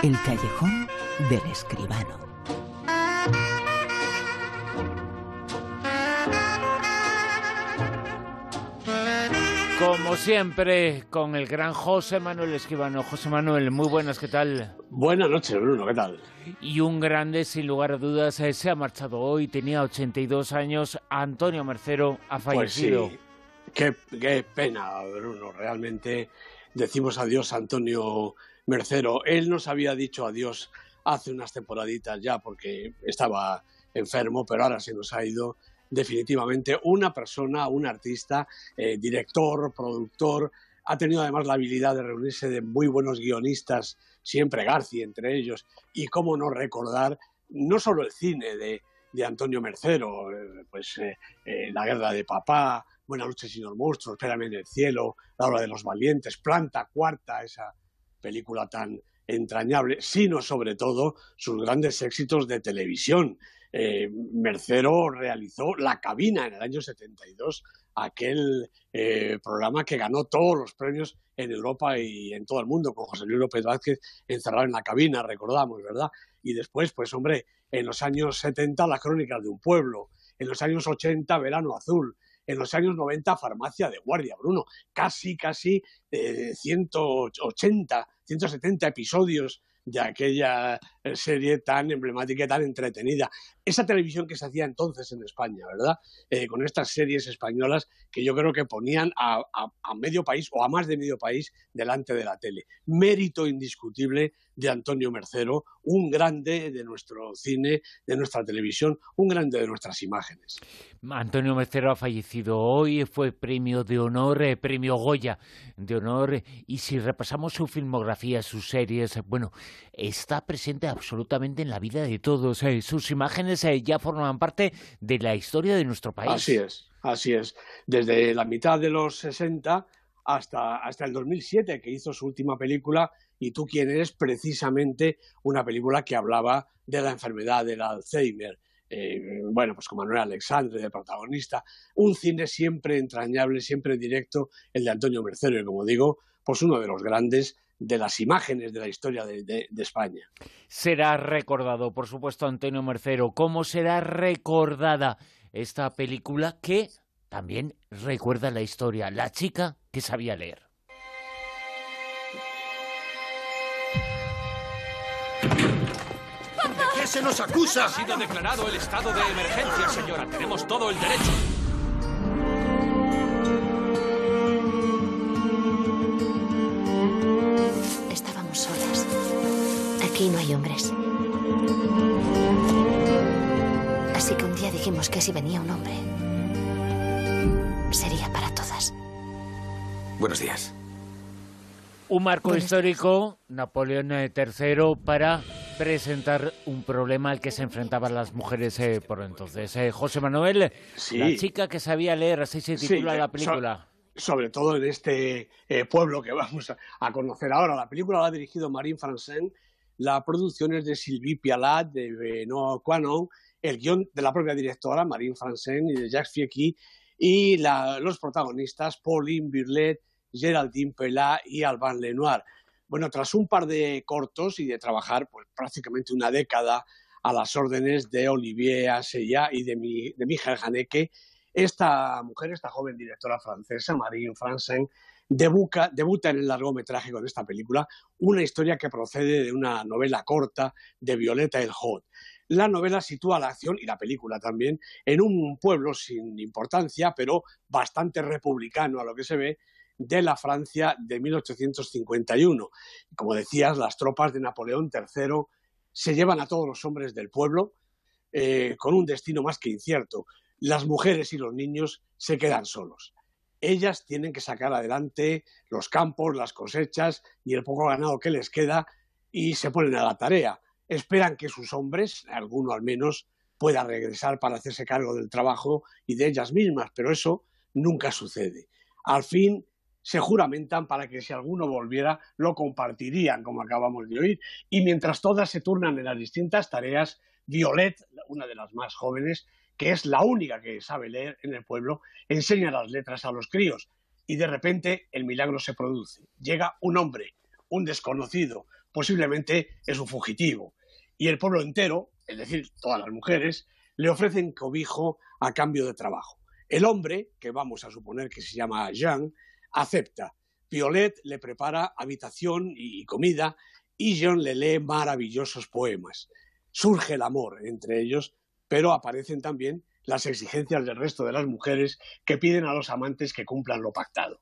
El callejón del escribano. Como siempre, con el gran José Manuel Escribano. José Manuel, muy buenas, ¿qué tal? Buenas noches, Bruno, ¿qué tal? Y un grande, sin lugar a dudas, eh, se ha marchado hoy, tenía 82 años, Antonio Mercero ha fallecido. Pues sí, qué, qué pena, Bruno, realmente decimos adiós a Antonio Mercero. Él nos había dicho adiós hace unas temporaditas ya porque estaba enfermo, pero ahora se nos ha ido definitivamente una persona, un artista, eh, director, productor, ha tenido además la habilidad de reunirse de muy buenos guionistas, siempre García entre ellos, y cómo no recordar no solo el cine de, de Antonio Mercero, eh, pues eh, La guerra de papá, Buenas noches, señor monstruo, Espérame en el cielo, La hora de los valientes, Planta cuarta, esa película tan entrañable, sino sobre todo sus grandes éxitos de televisión. Eh, Mercero realizó La Cabina en el año 72, aquel eh, programa que ganó todos los premios en Europa y en todo el mundo, con José Luis López Vázquez encerrado en la cabina, recordamos, ¿verdad? Y después, pues hombre, en los años 70 Las Crónicas de un Pueblo, en los años 80 Verano Azul, en los años 90 Farmacia de Guardia, Bruno, casi, casi eh, 180, 170 episodios de aquella eh, serie tan emblemática y tan entretenida. Esa televisión que se hacía entonces en España, ¿verdad? Eh, con estas series españolas que yo creo que ponían a, medio país o a más de medio país delante de la tele. Mérito indiscutible de Antonio Mercero, un grande de nuestro cine, de nuestra televisión, un grande de nuestras imágenes. Antonio Mercero ha fallecido hoy, fue premio de honor, eh, premio Goya de honor, y si repasamos su filmografía, sus series, bueno, está presente absolutamente en la vida de todos. Eh, sus imágenes eh, ya forman parte de la historia de nuestro país. Así es, así es. Desde la mitad de los 60 hasta, hasta el 2007, que hizo su última película, Y tú quién eres, precisamente una película que hablaba de la enfermedad del Alzheimer. Eh, bueno, pues con Manuel Alexandre de protagonista, un cine siempre entrañable, siempre directo, el de Antonio Mercero, y como digo, pues uno de los grandes de las imágenes de la historia de, de, de, España. Será recordado, por supuesto, Antonio Mercero. ¿Cómo será recordada esta película que también recuerda la historia? La chica que sabía leer. ¿De qué se nos acusa? Ha sido declarado el estado de emergencia, señora. Tenemos todo el derecho. Aquí no hay hombres. Así que un día dijimos que si venía un hombre, sería para todas. Buenos días. Un marco Buenos histórico, días. Napoleón III, para presentar un problema al que se enfrentaban las mujeres eh, por entonces. Eh, José Manuel, sí. la chica que sabía leer, así se titula sí, la película. So, sobre todo en este eh, pueblo que vamos a, a, conocer ahora. La película la ha dirigido Marine Francin, la producción es de Sylvie Pialat, de Benoît Quanon, el guion de la propia directora, Marine Francin, y de Jacques Fiecchi, y la, los protagonistas, Pauline Burlet, Geraldine Pelat y Alban Lenoir. Bueno, tras un par de cortos y de trabajar pues, prácticamente una década a las órdenes de Olivier Assayas y de, mi, de Michael Haneke, esta mujer, esta joven directora francesa, Marine debuta, debuta en el largometraje con esta película, una historia que procede de una novela corta de Violeta El Hot. La novela sitúa la acción y la película también en un pueblo sin importancia, pero bastante republicano a lo que se ve, de la Francia de 1851. Como decías, las tropas de Napoleón III se llevan a todos los hombres del pueblo eh, con un destino más que incierto. Las mujeres y los niños se quedan solos. Ellas tienen que sacar adelante los campos, las cosechas y el poco ganado que les queda y se ponen a la tarea. Esperan que sus hombres, alguno al menos, pueda regresar para hacerse cargo del trabajo y de ellas mismas, pero eso nunca sucede. Al fin se juramentan para que si alguno volviera lo compartirían, como acabamos de oír. Y mientras todas se turnan en las distintas tareas, Violet, una de las más jóvenes, que es la única que sabe leer en el pueblo, enseña las letras a los críos. Y de repente el milagro se produce. Llega un hombre, un desconocido, posiblemente es un fugitivo. Y el pueblo entero, es decir, todas las mujeres, le ofrecen cobijo a cambio de trabajo. El hombre, que vamos a suponer que se llama Jean, acepta. Violet le prepara habitación y comida y Jean le lee maravillosos poemas. Surge el amor entre ellos, pero aparecen también las exigencias del resto de las mujeres que piden a los amantes que cumplan lo pactado.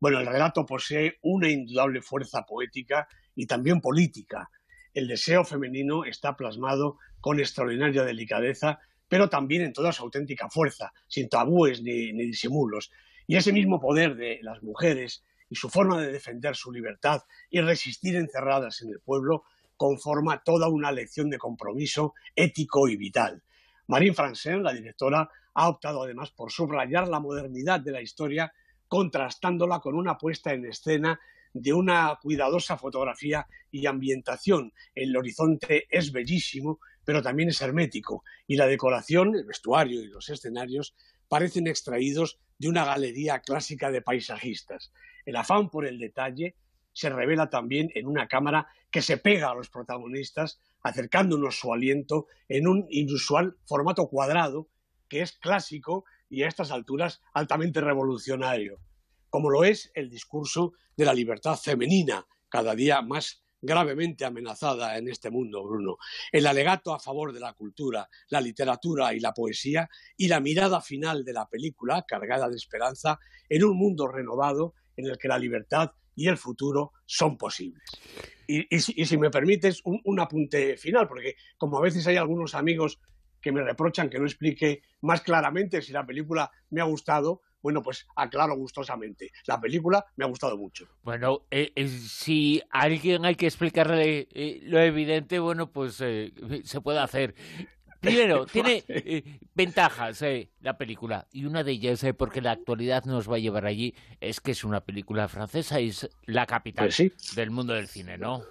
Bueno, el relato posee una indudable fuerza poética y también política. El deseo femenino está plasmado con extraordinaria delicadeza, pero también en toda su auténtica fuerza, sin tabúes ni, ni disimulos. Y ese mismo poder de las mujeres y su forma de defender su libertad y resistir encerradas en el pueblo conforma toda una lección de compromiso ético y vital. Marine Francais, la directora, ha optado además por subrayar la modernidad de la historia, contrastándola con una puesta en escena de una cuidadosa fotografía y ambientación. El horizonte es bellísimo, pero también es hermético, y la decoración, el vestuario y los escenarios parecen extraídos de una galería clásica de paisajistas. El afán por el detalle se revela también en una cámara que se pega a los protagonistas, acercándonos su aliento en un inusual formato cuadrado que es clásico y a estas alturas altamente revolucionario, como lo es el discurso de la libertad femenina, cada día más gravemente amenazada en este mundo, Bruno. El alegato a favor de la cultura, la literatura y la poesía y la mirada final de la película, cargada de esperanza, en un mundo renovado en el que la libertad y el futuro son posibles. Y, si, me permites, un, apunte final, porque como a veces hay algunos amigos que me reprochan que no explique más claramente si la película me ha gustado, bueno, pues aclaro gustosamente. La película me ha gustado mucho. Bueno, eh, eh, si a alguien hay que explicarle eh, lo evidente, bueno, pues se puede hacer. Primero, tiene eh, ventajas eh, la película y una de ellas, eh, porque la actualidad nos va a llevar allí, es que es una película francesa y es la capital pues del mundo del cine, ¿no?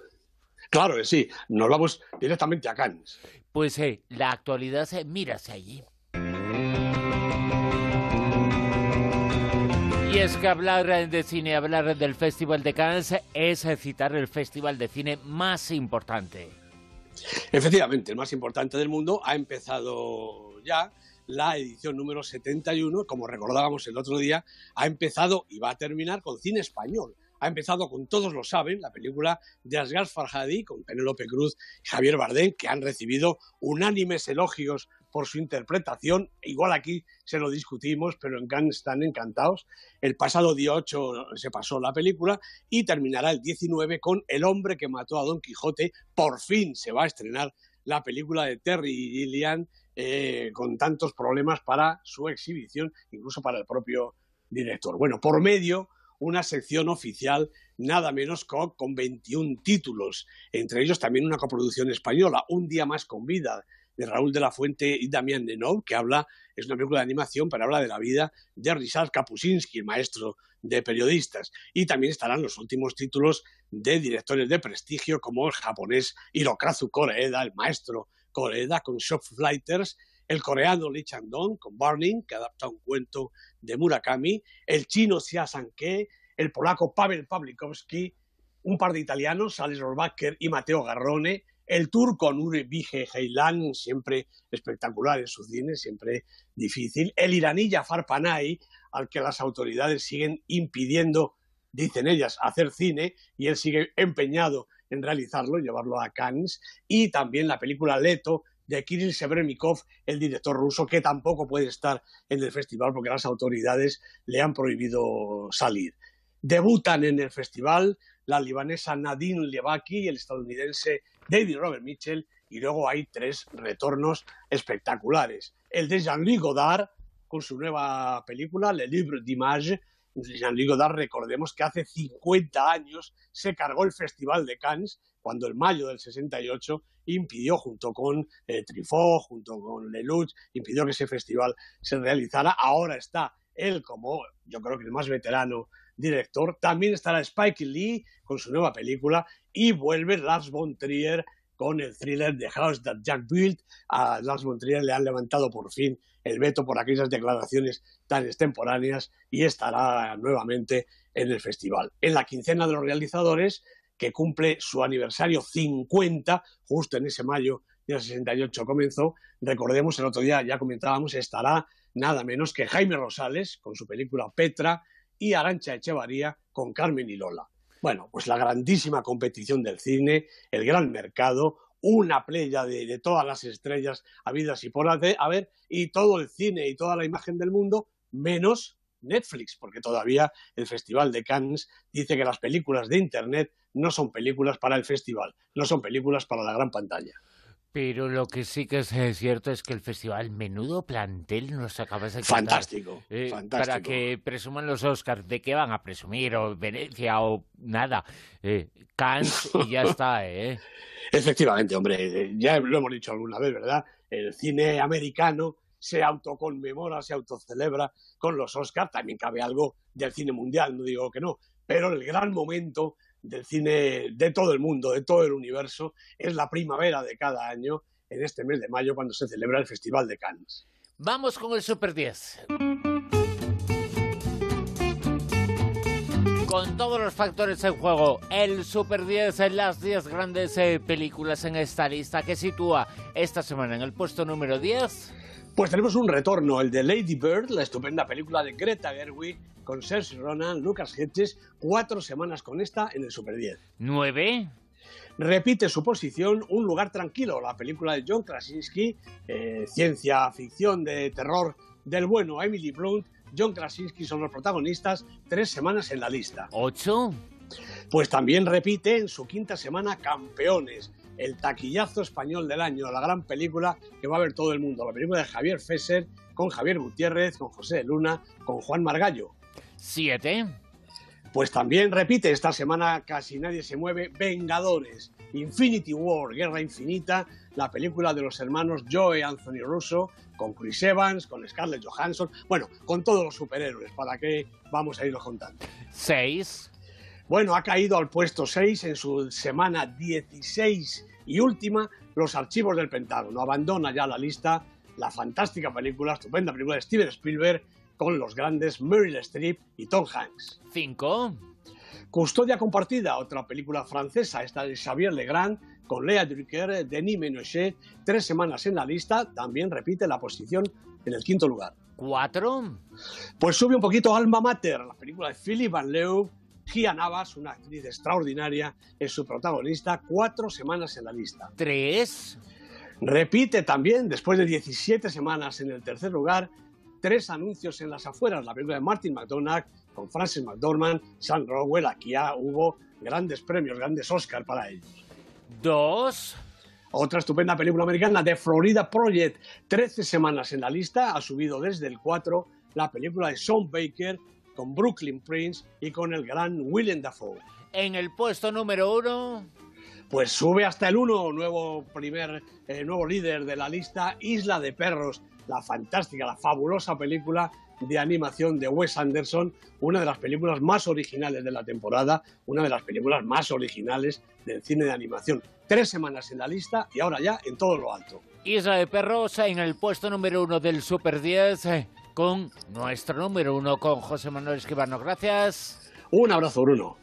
Claro que sí, nos vamos directamente a Cannes. Pues la actualidad, mírase allí. Y es que hablar de cine, hablar del Festival de Cannes es citar el festival de cine más importante. Efectivamente, el más importante del mundo ha empezado ya la edición número 71, como recordábamos el otro día, ha empezado y va a terminar con cine español. Ha empezado con Todos lo saben, la película de Asghar Farhadi, con Penélope Cruz y Javier Bardem, que han recibido unánimes elogios por su interpretación. Igual aquí se lo discutimos, pero en Cannes están encantados. El pasado día 8 se pasó la película y terminará el 19 con El hombre que mató a Don Quijote. Por fin se va a estrenar la película de Terry Gilliam eh, con tantos problemas para su exhibición, incluso para el propio director. Bueno, por medio una sección oficial nada menos con, con 21 títulos, entre ellos también una coproducción española, Un día más con vida, de Raúl de la Fuente y Damián Denov, que habla, es una película de animación, pero habla de la vida de Ryszard Kapuscinski, el maestro de periodistas. Y también estarán los últimos títulos de directores de prestigio, como el japonés Hirokazu Koreeda, el maestro Koreeda, con Shop Flighters, el coreano Lee Chang-dong, con Burning, que adapta un cuento de Murakami, el chino Xia Sanke, el polaco Pavel Pawlikowski, un par de italianos, Alex Rohrbacher y Matteo Garrone, el turco Nuri Bige Heilan, siempre espectacular en su cine, siempre difícil. El iraní Jafar Panay, al que las autoridades siguen impidiendo, dicen ellas, hacer cine, y él sigue empeñado en realizarlo, llevarlo a Cannes. Y también la película Leto, de Kirill Severnikov, el director ruso, que tampoco puede estar en el festival porque las autoridades le han prohibido salir. Debutan en el festival la libanesa Nadine Levaki y el estadounidense David Robert Mitchell, y luego hay tres retornos espectaculares. El de Jean-Louis Godard, con su nueva película, Le Livre d'Image. Jean-Louis Godard, recordemos que hace 50 años se cargó el Festival de Cannes, cuando en mayo del 68 impidió, junto con eh, junto con Lelouch, impidió que ese festival se realizara. Ahora está él como, yo creo que el más veterano director. También estará Spike Lee con su nueva película y vuelve Lars von Trier con el thriller The House That Jack Built. A Lars von Trier le han levantado por fin el veto por aquellas declaraciones tan extemporáneas y estará nuevamente en el festival. En la quincena de los realizadores que cumple su aniversario 50, justo en ese mayo del 68 comenzó. Recordemos, el otro día ya comentábamos, estará nada menos que Jaime Rosales con su película Petra y Arancha Echevarría con Carmen y Lola. Bueno, pues la grandísima competición del cine, el gran mercado, una playa de, todas las estrellas habidas y por haber, y todo el cine y toda la imagen del mundo, menos Netflix, porque todavía el Festival de Cannes dice que las películas de Internet no son películas para el festival, no son películas para la gran pantalla. Pero lo que sí que es eh, cierto es que el festival, menudo plantel nos acaba de Fantástico, eh, fantástico. Para que presuman los Oscars, ¿de qué van a presumir? O Venecia o nada. Eh, Cannes y ya está, ¿eh? Efectivamente, hombre, ya lo hemos dicho alguna vez, ¿verdad? El cine americano se autoconmemora, se autocelebra con los Oscars. También cabe algo del cine mundial, no digo que no, pero el gran momento del cine de todo el mundo, de todo el universo, es la primavera de cada año, en este mes de mayo, cuando se celebra el Festival de Cannes. Vamos con el Super 10. Con todos los factores en juego, el Super 10 en las 10 grandes eh, películas en esta lista que sitúa esta semana en el puesto número 10. Pues tenemos un retorno, el de Lady Bird, la estupenda película de Greta Gerwig con Serge Ronan, Lucas Hedges, cuatro semanas con esta en el Super 10. ¿Nueve? Repite su posición Un lugar tranquilo, la película de John Krasinski, eh, ciencia ficción de terror del bueno Emily Blunt. John Krasinski son los protagonistas, tres semanas en la lista. ¿Ocho? Pues también repite en su quinta semana Campeones, el taquillazo español del año, la gran película que va a ver todo el mundo, la película de Javier Fesser, con Javier Gutiérrez, con José Luna, con Juan Margallo. ¿Siete? Pues también repite esta semana casi nadie se mueve, Vengadores, Infinity War, Guerra Infinita, la película de los hermanos Joe Anthony Russo, con Chris Evans, con Scarlett Johansson, bueno, con todos los superhéroes, ¿para qué vamos a irlo contando? Seis. Bueno, ha caído al puesto 6 en su semana 16 y última Los Archivos del Pentágono. Abandona ya la lista la fantástica película, estupenda película de Steven Spielberg con los grandes Meryl Streep y Tom Hanks. 5. Custodia compartida, otra película francesa, esta de Xavier Legrand con Lea Drucker, Denis Menochet, tres semanas en la lista, también repite la posición en el quinto lugar. 4. Pues sube un poquito Alma Mater, la película de Philip Van Leeuw Gia Navas, una actriz extraordinaria, es su protagonista, cuatro semanas en la lista. Tres. Repite también, después de 17 semanas en el tercer lugar, tres anuncios en las afueras, la película de Martin McDonagh con Francis McDormand, Sam Rowell, aquí ya hubo grandes premios, grandes Oscar para ellos. Dos. Otra estupenda película americana, de Florida Project, 13 semanas en la lista, ha subido desde el 4 la película de Sean Baker, con Brooklyn Prince y con el gran William Dafoe. En el puesto número uno. Pues sube hasta el uno, nuevo primer, eh, nuevo líder de la lista, Isla de Perros, la fantástica, la fabulosa película de animación de Wes Anderson, una de las películas más originales de la temporada, una de las películas más originales del cine de animación. Tres semanas en la lista y ahora ya en todo lo alto. Isla de Perros en el puesto número uno del Super 10 con nuestro número uno, con José Manuel Esquivano. Gracias. Un abrazo, Bruno.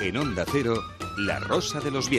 En Onda Cero, La Rosa de los Vientos.